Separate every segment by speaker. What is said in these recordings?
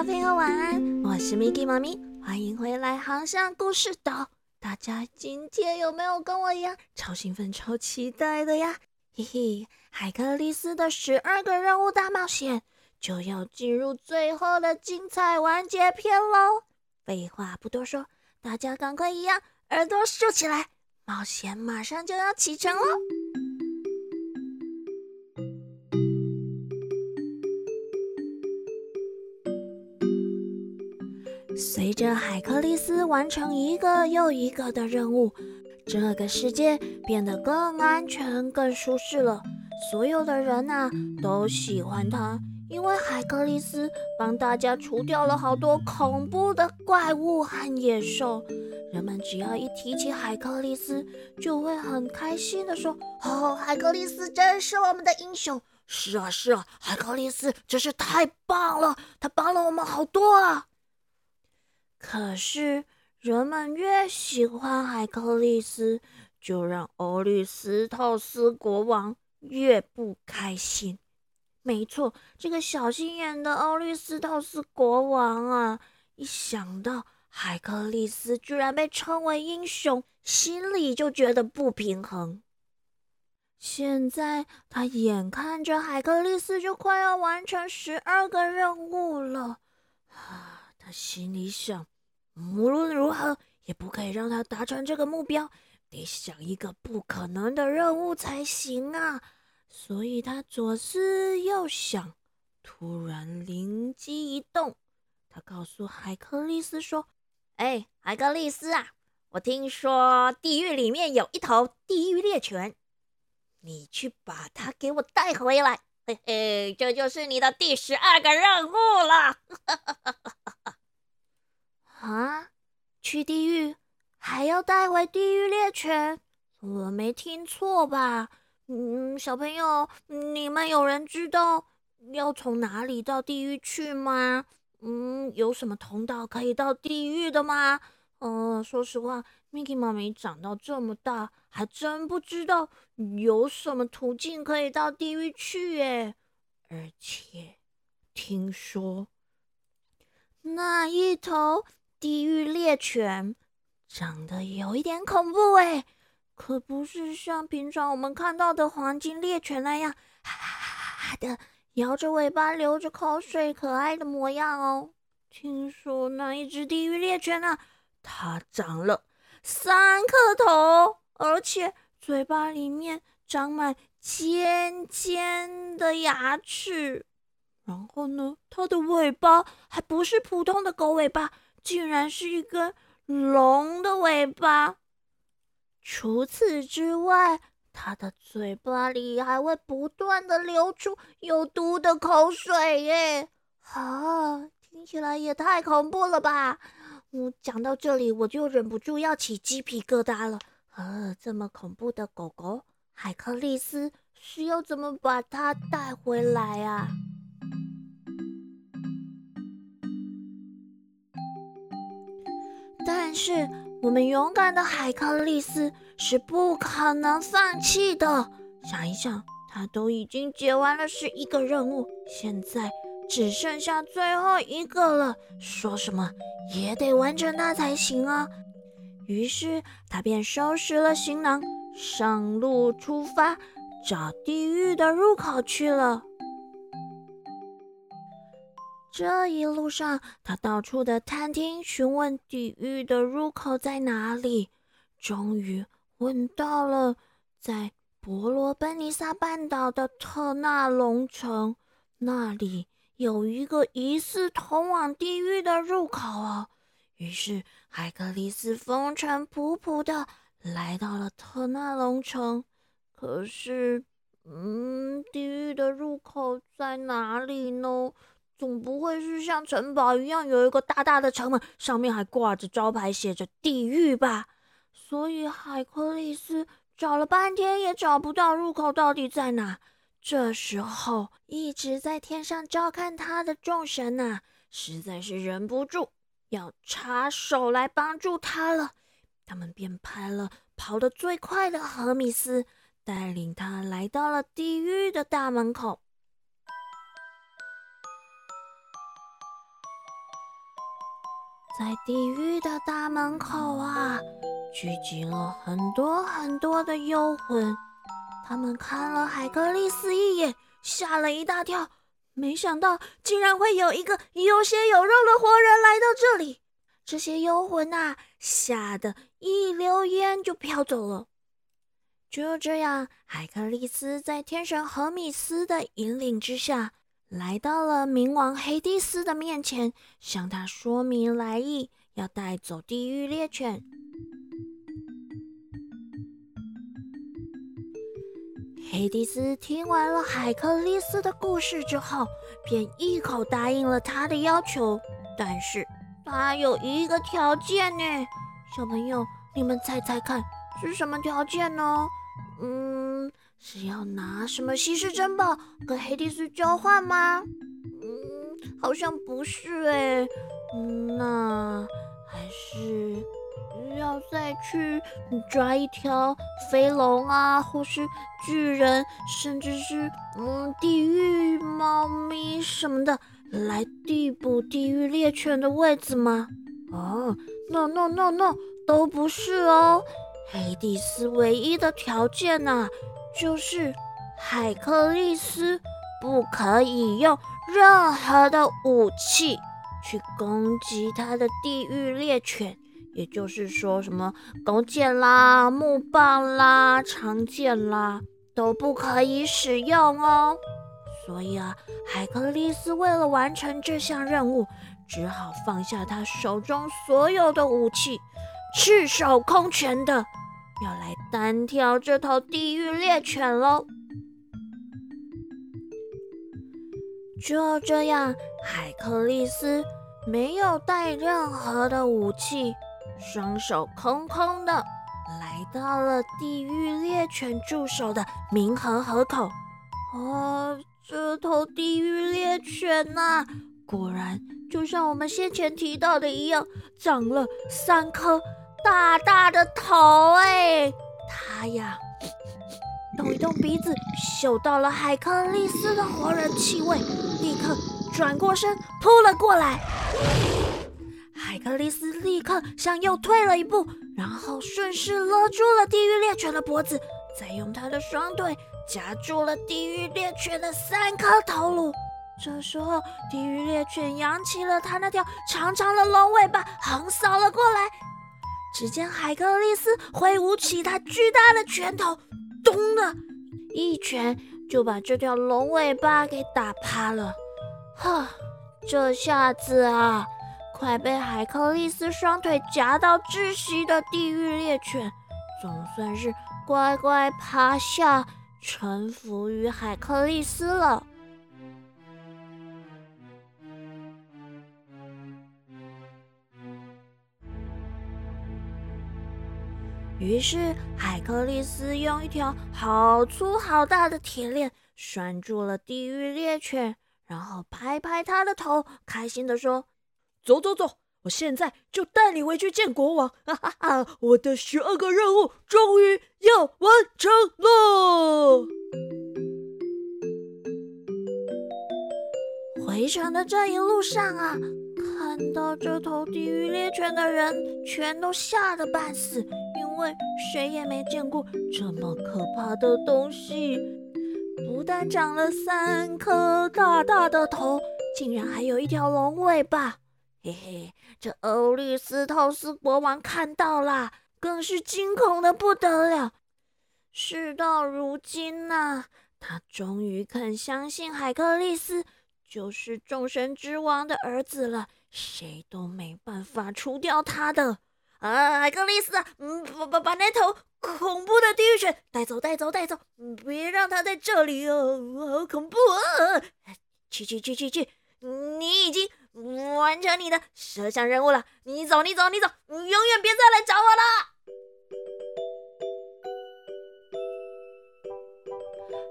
Speaker 1: 小朋友晚安，我是 Miki 妈咪，欢迎回来航向故事岛。大家今天有没有跟我一样超兴奋、超期待的呀？嘿嘿，海克力斯的十二个任务大冒险就要进入最后的精彩完结篇喽！废话不多说，大家赶快一样耳朵竖起来，冒险马上就要启程喽！随着海克利斯完成一个又一个的任务，这个世界变得更安全、更舒适了。所有的人呐都喜欢他，因为海克利斯帮大家除掉了好多恐怖的怪物和野兽。人们只要一提起海克利斯，就会很开心地说：“哦，海克利斯真是我们的英雄！”是啊，是啊，海克利斯真是太棒了，他帮了我们好多啊！可是，人们越喜欢海克力斯，就让欧律斯透斯国王越不开心。没错，这个小心眼的欧律斯透斯国王啊，一想到海克力斯居然被称为英雄，心里就觉得不平衡。现在，他眼看着海克力斯就快要完成十二个任务了，啊，他心里想。无论如何，也不可以让他达成这个目标，得想一个不可能的任务才行啊！所以他左思右想，突然灵机一动，他告诉海克力斯说：“哎，海克力斯啊，我听说地狱里面有一头地狱猎犬，你去把它给我带回来。嘿嘿，这就是你的第十二个任务了。”啊！去地狱还要带回地狱猎犬？我没听错吧？嗯，小朋友，你们有人知道要从哪里到地狱去吗？嗯，有什么通道可以到地狱的吗？嗯，说实话，Mickey 妈咪长到这么大，还真不知道有什么途径可以到地狱去耶。而且听说那一头。地狱猎犬长得有一点恐怖哎，可不是像平常我们看到的黄金猎犬那样哈哈的摇着尾巴、流着口水、可爱的模样哦。听说那一只地狱猎犬啊，它长了三颗头，而且嘴巴里面长满尖尖的牙齿。然后呢，它的尾巴还不是普通的狗尾巴。竟然是一根龙的尾巴。除此之外，它的嘴巴里还会不断的流出有毒的口水耶！啊，听起来也太恐怖了吧！我讲到这里，我就忍不住要起鸡皮疙瘩了。啊，这么恐怖的狗狗，海克利斯是要怎么把它带回来啊？但是我们勇敢的海克利斯是不可能放弃的。想一想，他都已经解完了十一个任务，现在只剩下最后一个了，说什么也得完成它才行啊！于是他便收拾了行囊，上路出发，找地狱的入口去了。这一路上，他到处的探听，询问地狱的入口在哪里。终于问到了，在伯罗奔尼撒半岛的特纳龙城，那里有一个疑似通往地狱的入口哦。于是，海格力斯风尘仆仆的来到了特纳龙城。可是，嗯，地狱的入口在哪里呢？总不会是像城堡一样有一个大大的城门，上面还挂着招牌，写着“地狱”吧？所以海克力斯找了半天也找不到入口到底在哪。这时候，一直在天上照看他的众神呐，实在是忍不住要插手来帮助他了。他们便派了跑得最快的荷米斯，带领他来到了地狱的大门口。在地狱的大门口啊，聚集了很多很多的幽魂。他们看了海格力斯一眼，吓了一大跳。没想到竟然会有一个有血有肉的活人来到这里。这些幽魂啊，吓得一溜烟就飘走了。就这样，海克力斯在天神荷米斯的引领之下。来到了冥王黑帝斯的面前，向他说明来意，要带走地狱猎犬。黑帝斯听完了海克力斯的故事之后，便一口答应了他的要求。但是他有一个条件呢，小朋友，你们猜猜看是什么条件呢？嗯。是要拿什么稀世珍宝跟黑帝斯交换吗？嗯，好像不是哎。那还是要再去抓一条飞龙啊，或是巨人，甚至是嗯地狱猫咪什么的，来递补地狱猎犬的位置吗？哦，no no no no，都不是哦。黑帝斯唯一的条件呐。就是海克利斯不可以用任何的武器去攻击他的地狱猎犬，也就是说，什么弓箭啦、木棒啦、长剑啦都不可以使用哦。所以啊，海克利斯为了完成这项任务，只好放下他手中所有的武器，赤手空拳的。要来单挑这头地狱猎犬喽！就这样，海克利斯没有带任何的武器，双手空空的，来到了地狱猎犬驻守的冥河河口。哦，这头地狱猎犬呐，果然就像我们先前提到的一样，长了三颗。大大的头哎，他呀，动一动鼻子，嗅到了海克利斯的活人气味，立刻转过身扑了过来。海克力斯立刻向右退了一步，然后顺势勒住了地狱猎犬的脖子，再用他的双腿夹住了地狱猎犬的三颗头颅。这时候，地狱猎犬扬起了它那条长长的龙尾巴，横扫了过来。只见海克力斯挥舞起他巨大的拳头，咚的一拳就把这条龙尾巴给打趴了。哈，这下子啊，快被海克力斯双腿夹到窒息的地狱猎犬，总算是乖乖趴下，臣服于海克力斯了。于是，海克力斯用一条好粗好大的铁链拴住了地狱猎犬，然后拍拍他的头，开心地说：“
Speaker 2: 走走走，我现在就带你回去见国王！哈哈哈，我的十二个任务终于要完成了。”
Speaker 1: 回程的这一路上啊，看到这头地狱猎犬的人，全都吓得半死。因为谁也没见过这么可怕的东西，不但长了三颗大大的头，竟然还有一条龙尾巴。嘿嘿，这欧律斯透斯国王看到了，更是惊恐的不得了。事到如今呐，他终于肯相信海克力斯就是众神之王的儿子了，谁都没办法除掉他的。啊，海克力斯，嗯，把把把那头恐怖的地狱犬带走，带走，带走，别让它在这里哦，好恐怖啊！去去去去去，你已经完成你的设想任务了，你走，你走，你走，永远别再来找我了。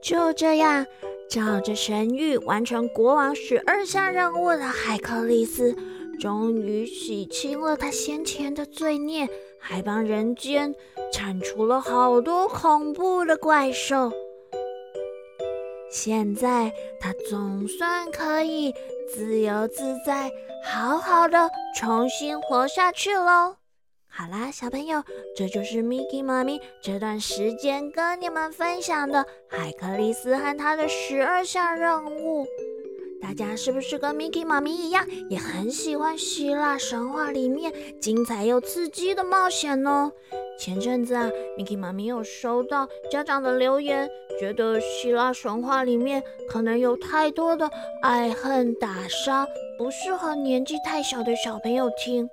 Speaker 1: 就这样，照着神谕完成国王十二项任务的海克力斯。终于洗清了他先前的罪孽，还帮人间铲除了好多恐怖的怪兽。现在他总算可以自由自在，好好的重新活下去喽。好啦，小朋友，这就是 Miki 妈咪这段时间跟你们分享的海克力斯和他的十二项任务。大家是不是跟 Miki 妈咪一样，也很喜欢希腊神话里面精彩又刺激的冒险呢？前阵子啊，Miki 妈咪有收到家长的留言，觉得希腊神话里面可能有太多的爱恨打杀，不适合年纪太小的小朋友听。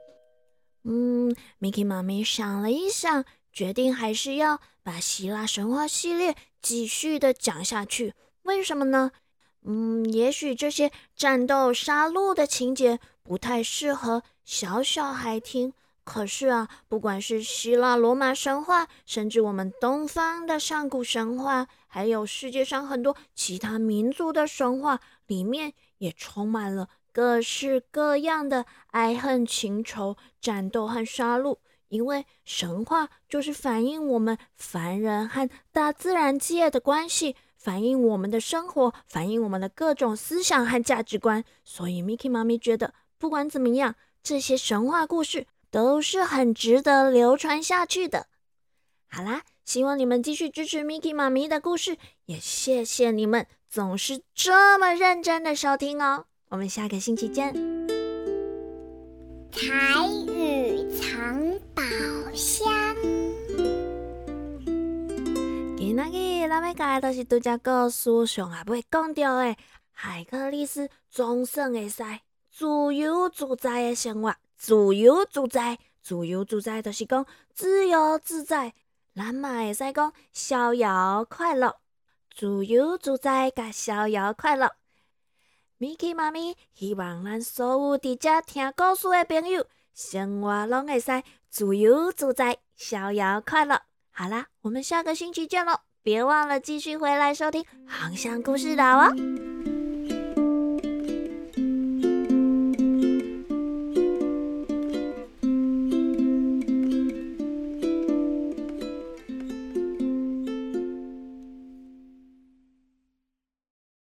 Speaker 1: 嗯，Miki 妈咪想了一想，决定还是要把希腊神话系列继续的讲下去。为什么呢？嗯，也许这些战斗杀戮的情节不太适合小小孩听。可是啊，不管是希腊罗马神话，甚至我们东方的上古神话，还有世界上很多其他民族的神话，里面也充满了。各式各样的爱恨情仇、战斗和杀戮，因为神话就是反映我们凡人和大自然界的关系，反映我们的生活，反映我们的各种思想和价值观。所以，Miki 妈咪觉得，不管怎么样，这些神话故事都是很值得流传下去的。好啦，希望你们继续支持 Miki 妈咪的故事，也谢谢你们总是这么认真的收听哦。我们下个星期见。
Speaker 3: 彩雨藏宝箱。
Speaker 1: 仔日咱们讲的都是拄只故事上也尾讲到的海克力斯总算会使自由自在的生活。自由自在，自由自在，就是讲自由自在。咱嘛会使讲逍遥快乐，自由自在甲逍遥快乐。Miki 妈咪希望咱所有伫遮听故事的朋友，生活拢会使自由自在、逍遥快乐。好啦，我们下个星期见喽！别忘了继续回来收听航向故事岛哦。